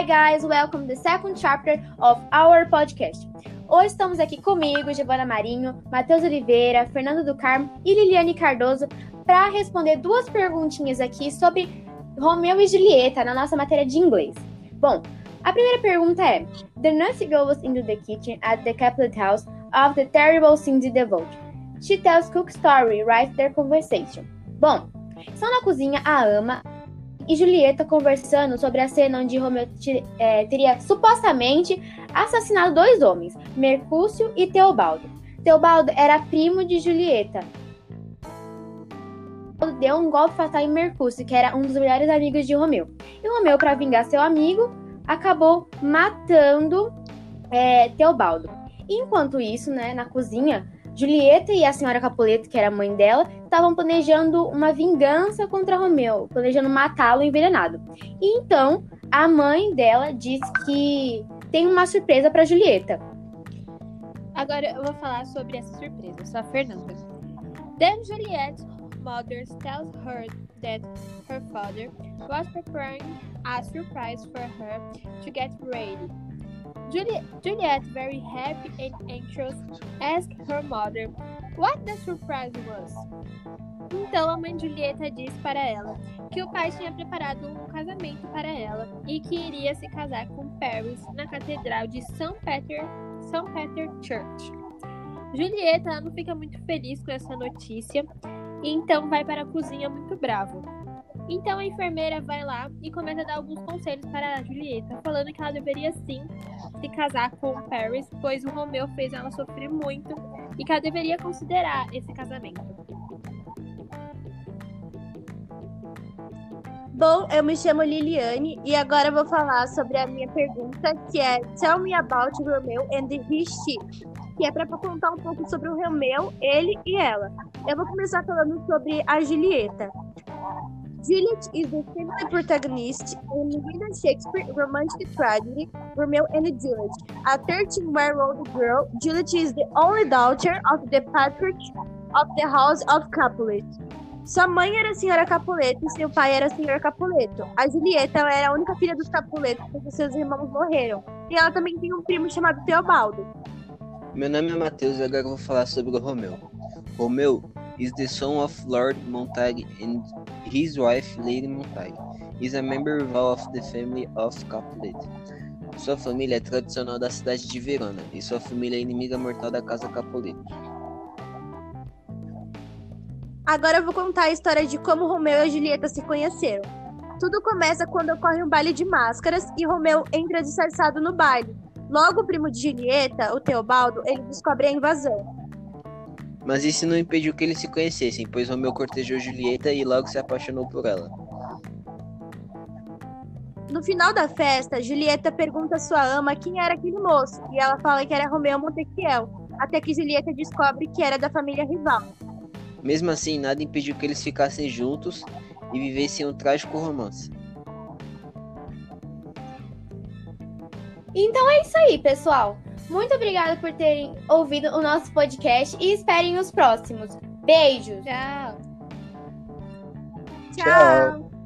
Hi guys, welcome to the second chapter of our podcast. Hoje estamos aqui comigo, Giovana Marinho, Matheus Oliveira, Fernando do Carmo e Liliane Cardoso para responder duas perguntinhas aqui sobre Romeu e Julieta na nossa matéria de inglês. Bom, a primeira pergunta é: The nurse goes into the kitchen at the Capulet house of the terrible Cindy DeVoe. She tells Cook story, right their conversation. Bom, estão na cozinha a ama e Julieta conversando sobre a cena onde Romeu é, teria supostamente assassinado dois homens, Mercúcio e Teobaldo. Teobaldo era primo de Julieta. Deu um golpe fatal em Mercúcio, que era um dos melhores amigos de Romeu. E Romeu, para vingar seu amigo, acabou matando é, Teobaldo. Enquanto isso, né, na cozinha, Julieta e a senhora Capuleto, que era a mãe dela, estavam planejando uma vingança contra Romeu, planejando matá-lo envenenado. E então a mãe dela diz que tem uma surpresa para Julieta. Agora eu vou falar sobre essa surpresa, a Fernanda. Then Juliet's mother tells her that her father was preparing a surprise for her to get ready. Juliet, Juliet, very happy and anxious, asked her mother what the surprise was. Então a mãe Julieta disse para ela que o pai tinha preparado um casamento para ela e que iria se casar com Paris na Catedral de St. Peter, St. Peter Church. Julieta não fica muito feliz com essa notícia e então vai para a cozinha muito brava. Então a enfermeira vai lá e começa a dar alguns conselhos para a Julieta, falando que ela deveria sim se casar com o Paris, pois o Romeu fez ela sofrer muito e que ela deveria considerar esse casamento. Bom, eu me chamo Liliane e agora vou falar sobre a minha pergunta, que é Tell me about Romeo and his she, que é para contar um pouco sobre o Romeu, ele e ela. Eu vou começar falando sobre a Julieta. Juliet is the female protagonist in William Shakespeare romantic tragedy Romeo and Juliet. A 13-year-old girl, Juliet is the only daughter of the patriarch of the House of Capulet. Sua mãe era a senhora Capuleto e seu pai era o senhor Capuleto. A Julieta era a única filha dos Capuletos porque seus irmãos morreram. E ela também tem um primo chamado Teobaldo. Meu nome é Matheus e agora eu vou falar sobre o Romeu. Romeu is the son of Lord Montague and his wife Lady Montague. Is a member of the family of Capulet. Sua família é tradicional da cidade de Verona e sua família é inimiga mortal da casa Capuleto. Agora eu vou contar a história de como Romeu e Julieta se conheceram. Tudo começa quando ocorre um baile de máscaras e Romeu entra disfarçado no baile. Logo, o primo de Julieta, o Teobaldo, ele descobre a invasão. Mas isso não impediu que eles se conhecessem, pois Romeu cortejou Julieta e logo se apaixonou por ela. No final da festa, Julieta pergunta à sua ama quem era aquele moço, e ela fala que era Romeu Montequiel, até que Julieta descobre que era da família rival. Mesmo assim, nada impediu que eles ficassem juntos e vivessem um trágico romance. Então é isso aí, pessoal. Muito obrigada por terem ouvido o nosso podcast e esperem os próximos. Beijos. Tchau. Tchau.